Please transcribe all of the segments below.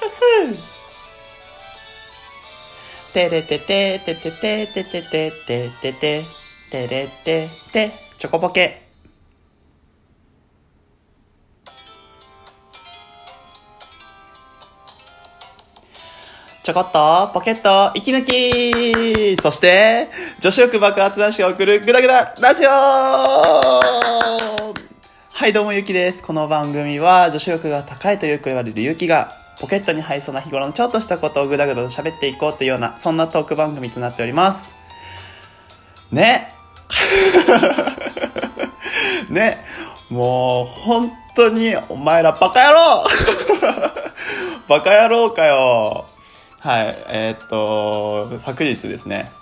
ふふてれててててててててててててれてて。チョコポケ。ちょこっと、ポケット、息抜き。そして、女子力爆発男子が送るグダグダラジオ。はい、どうもゆきです。この番組は、女子力が高いとよく言われるゆきが、ポケットに入りそうな日頃のちょっとしたことをグダグダと喋っていこうというような、そんなトーク番組となっております。ね。ね。もう、本当に、お前らバカ野郎 バカ野郎かよ。はい、えーっと、昨日ですね、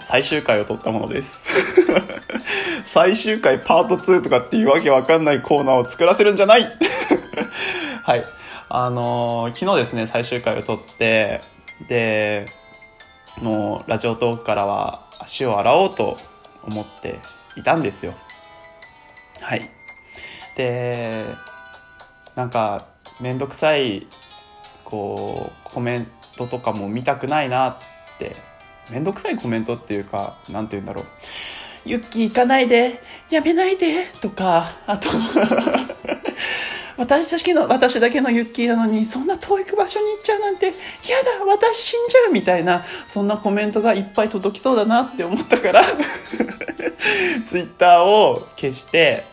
最終回を撮ったものです。最終回パート2とかっていうわけわかんないコーナーを作らせるんじゃない はい。あのー昨日ですね、最終回を撮って、で、もう、ラジオトークからは足を洗おうと思っていたんですよ。はい。で、なんか、めんどくさい、こう、コメントとかも見たくないなって、めんどくさいコメントっていうか、なんて言うんだろう。ユッキー行かないで、やめないで、とか、あと、私だけの、私だけのユッキーなのに、そんな遠い場所に行っちゃうなんて、やだ、私死んじゃうみたいな、そんなコメントがいっぱい届きそうだなって思ったから、ツイッターを消して、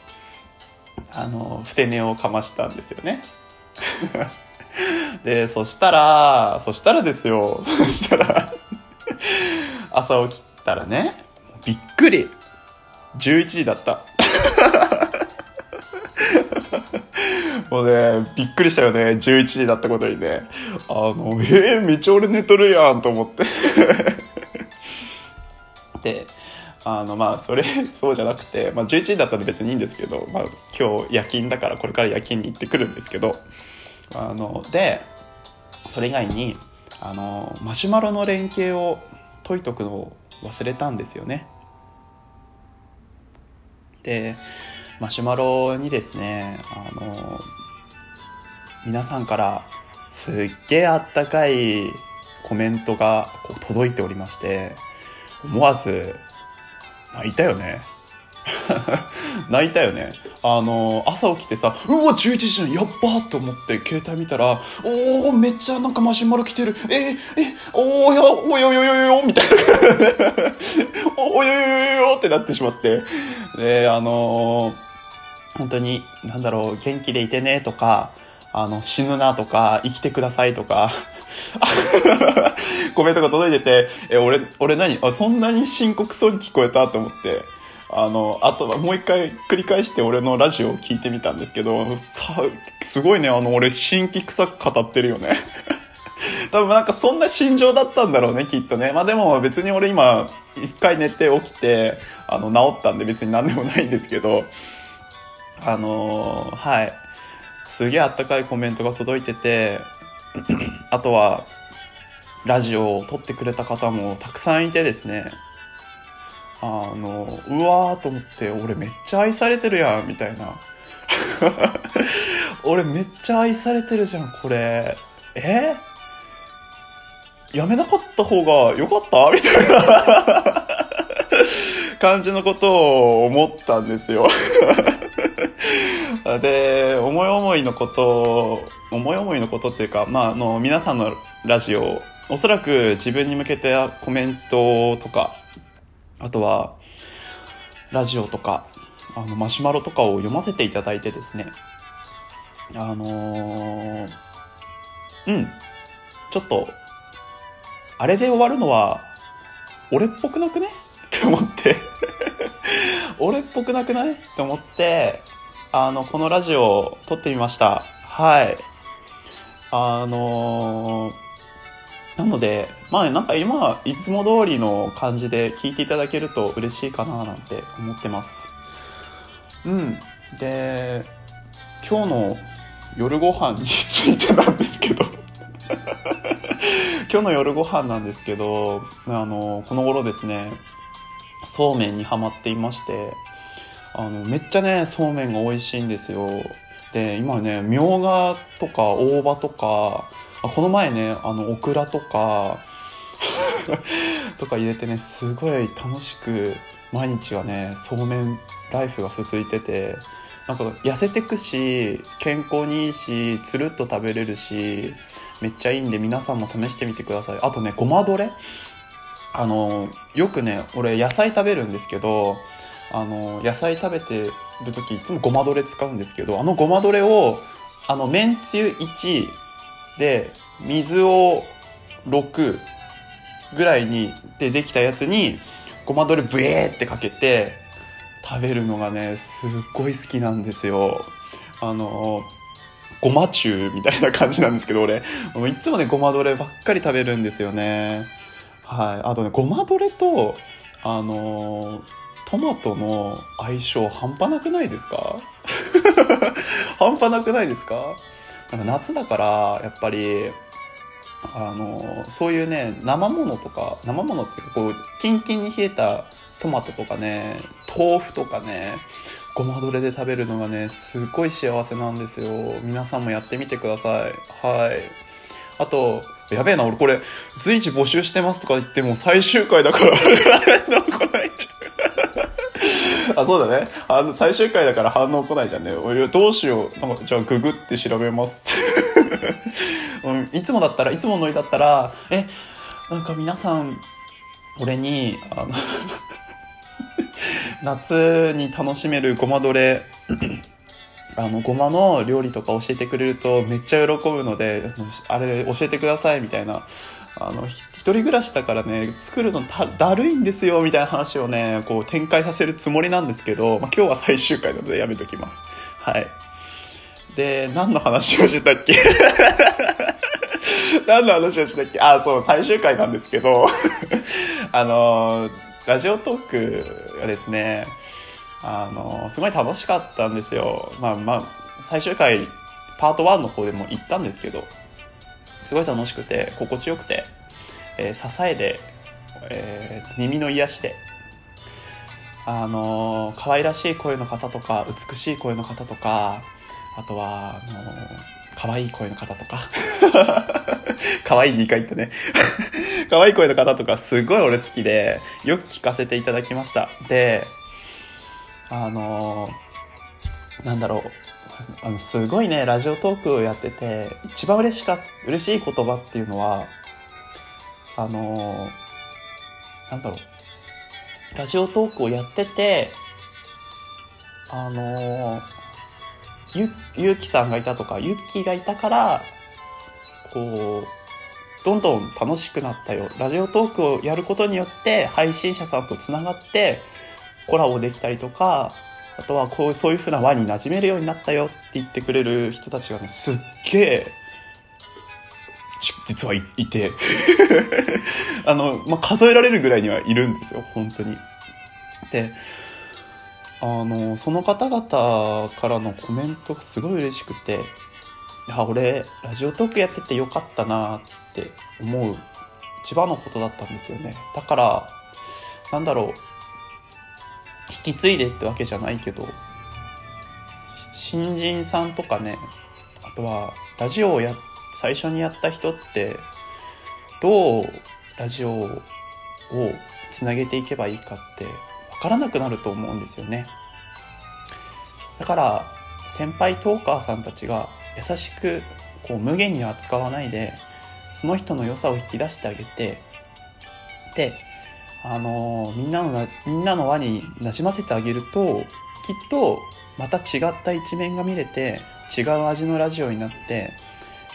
あの、ふて寝をかましたんですよね。で、そしたら、そしたらですよ、そしたら、朝起きたらね、びっくり !11 時だった。もうね、びっくりしたよね、11時だったことにね。あの、えー、めちゃ俺寝とるやんと思って。で、あの、まあ、それ、そうじゃなくて、まあ、11時だったら別にいいんですけど、まあ、今日夜勤だからこれから夜勤に行ってくるんですけど、あの、で、それ以外に、あの、マシュマロの連携を解いとくのを忘れたんですよね。で、マシュマロにですね、あの、皆さんからすっげえあったかいコメントがこう届いておりまして、思わず泣いたよね。泣いたよね。あの、朝起きてさ、うわ、11時じゃん、やっばーって思って携帯見たら、おー、めっちゃなんかマシュマロ来てる。えー、え、おーや、およよよよよ、みたいな。およよよよよってなってしまって。で、あの本当に、なんだろう、元気でいてねとか、あの、死ぬなとか、生きてくださいとか、コメントが届いてて、え、俺、俺何？あ、そんなに深刻そうに聞こえたと思って、あの、あとはもう一回繰り返して俺のラジオを聞いてみたんですけど、さ、すごいね、あの、俺、新規臭く語ってるよね。多分なんかそんな心情だったんだろうね、きっとね。まあでも別に俺今、一回寝て起きて、あの、治ったんで別に何でもないんですけど、あのーはい。すげえあったかいコメントが届いてて、あとは、ラジオを撮ってくれた方もたくさんいてですね、あの、うわーと思って、俺めっちゃ愛されてるやん、みたいな。俺めっちゃ愛されてるじゃん、これ。え？やめなかった方が良かった？みたいな 感じのことを思ったんですよ。で、思い思いのこと、思い思いのことっていうか、まあ、あの、皆さんのラジオ、おそらく自分に向けてコメントとか、あとは、ラジオとか、あの、マシュマロとかを読ませていただいてですね、あのーうん、ちょっと、あれで終わるのは、俺っぽくなくね？って思って、俺っぽくなくない？って思って、あの、このラジオを撮ってみました。はい。あのーなので、まあなんか今、いつも通りの感じで聞いていただけると嬉しいかななんて思ってます。うん。で、今日の夜ご飯についてなんですけど、今日の夜ご飯なんですけど、あの、この頃ですね、そうめんにハマっていまして、あの、めっちゃね、そうめんが美味しいんですよ。で今ねみょうがとか大葉とかあこの前ねあのオクラとか とか入れてねすごい楽しく毎日がねそうめんライフが続いててなんか痩せてくし健康にいいしつるっと食べれるしめっちゃいいんで皆さんも試してみてください。あとねごまどれあのよくね俺野菜食べるんですけどあの野菜食べてる時いつもごまどれ使うんですけどあのごまどれをあのめんつゆ1で水を6ぐらいにでできたやつにごまどれブエーってかけて食べるのがねすっごい好きなんですよ。あのごま中みたいな感じなんですけど俺。いつもねごまどればっかり食べるんですよね。はい。あとねごまどれとあのトマトの相性半端なくないですか？半端なくないですか？なんか夏だからやっぱりあのそういうね生ものとか生ものっていうかこうキンキンに冷えたトマトとかね豆腐とかねごまどれで食べるのがねすっごい幸せなんですよ。皆さんもやってみてください。はい。あとやべえな俺これ随時募集してますとか言っても最終回だから 来ない。じゃんあそうだね。あの最終回だから反応来ないじゃんね。おどうしよう。なんかじゃあググって調べます。うん、いつもだったらいつものりだったらえなんか皆さん俺にあの 夏に楽しめるごまどれあのごまの料理とか教えてくれるとめっちゃ喜ぶのであれ教えてくださいみたいなあの一人暮らしだからね作るのだるいんですよみたいな話をねこう展開させるつもりなんですけど、まあ、今日は最終回なのでやめときます。はい。で何の話をしてたっけ？何の話をしたっけ？あ、そう、最終回なんですけど あの、ラジオトークがですね、あの、すごい楽しかったんですよ。まあまあ、最終回、パート1の方でも行ったんですけど、すごい楽しくて、心地よくて、えー、支えで、えー、耳の癒しで、あの可愛らしい声の方とか、美しい声の方とか、あとは、あの可愛い声の方とか 可愛い2回言ったね 可愛い声の方とかすごい俺好きで、よく聞かせていただきました。で、あのなんだろう。あの、すごいね、ラジオトークをやってて、一番嬉しか、嬉しい言葉っていうのは、あのなんだろう。ラジオトークをやってて、あのゆ、ゆうきさんがいたとか、ゆっきーがいたから、こう、どんどん楽しくなったよ。ラジオトークをやることによって配信者さんと繋がってコラボできたりとか、あとはこう、そういう風な輪に馴染めるようになったよって言ってくれる人たちがね、すっげえ、実はいいて あの、まあ、数えられるぐらいにはいるんですよ、本当に。で、あの、その方々からのコメントがすごい嬉しくて、いや、俺、ラジオトークやっててよかったなって思う千葉のことだったんですよね。だから、なんだろう、引き継いでってわけじゃないけど、新人さんとかね、あとは、ラジオをやって、最初にやった人って、どうラジオをつなげていけばいいかって分からなくなると思うんですよね。だから先輩トーカーさんたちが優しくこう無限に扱わないでその人の良さを引き出してあげてであのー、みんなのみんなの輪になじませてあげるときっとまた違った一面が見れて違う味のラジオになって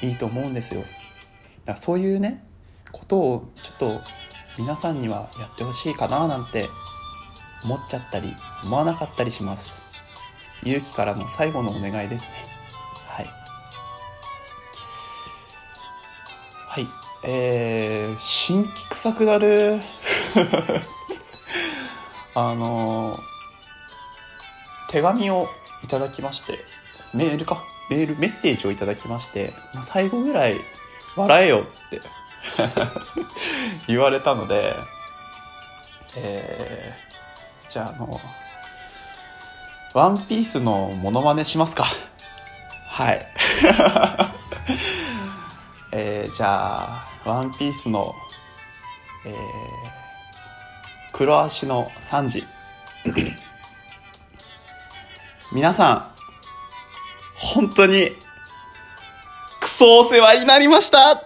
いいと思うんですよ。だからそういうねことをちょっと皆さんにはやってほしいかななんて思っちゃったり思わなかったりします。勇気からの最後のお願いですね。はい。はい。えー、新規臭くなる。あの手紙をいただきまして。メールか？メールメッセージをいただきまして、まあ、最後ぐらい笑えよって 言われたので、えじゃあ、あの、ワンピースのモノマネしますか。はい。えー、じゃあ、ワンピースの、えー、黒足の3時。皆さん、本当に、クソお世話になりました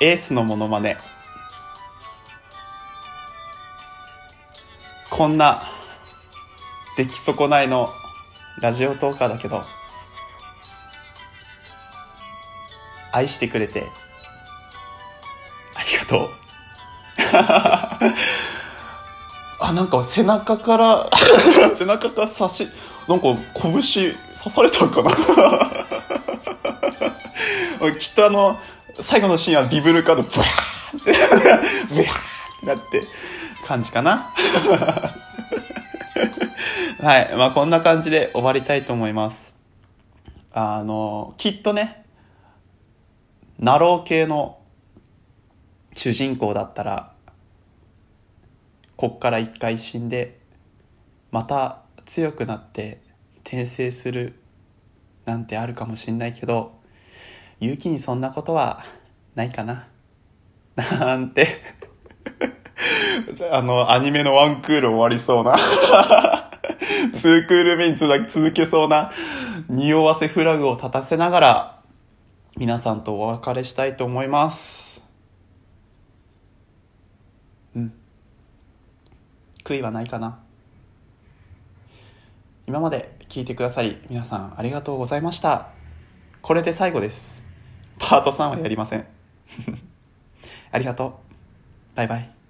エースのモノマネ。こんな、出来損ないのラジオトーカーだけど、愛してくれて、ありがとう。あ、なんか背中から、背中から刺し、なんか拳刺されたんかな？きっとあの、最後のシーンはビブルカードブワーって、ブワー ってなって感じかな？はい。まあこんな感じで終わりたいと思います。あの、きっとね、ナロー系の主人公だったら、こっから一回死んで、また強くなって転生するなんてあるかもしんないけど、勇気にそんなことはないかな。なんて、あの、アニメのワンクール終わりそうな。ツークール目に続けそうな匂わせフラグを立たせながら皆さんとお別れしたいと思いますうん悔いはないかな。今まで聞いてくださり皆さんありがとうございました。これで最後です。パート3はやりません。ありがとう。バイバイ。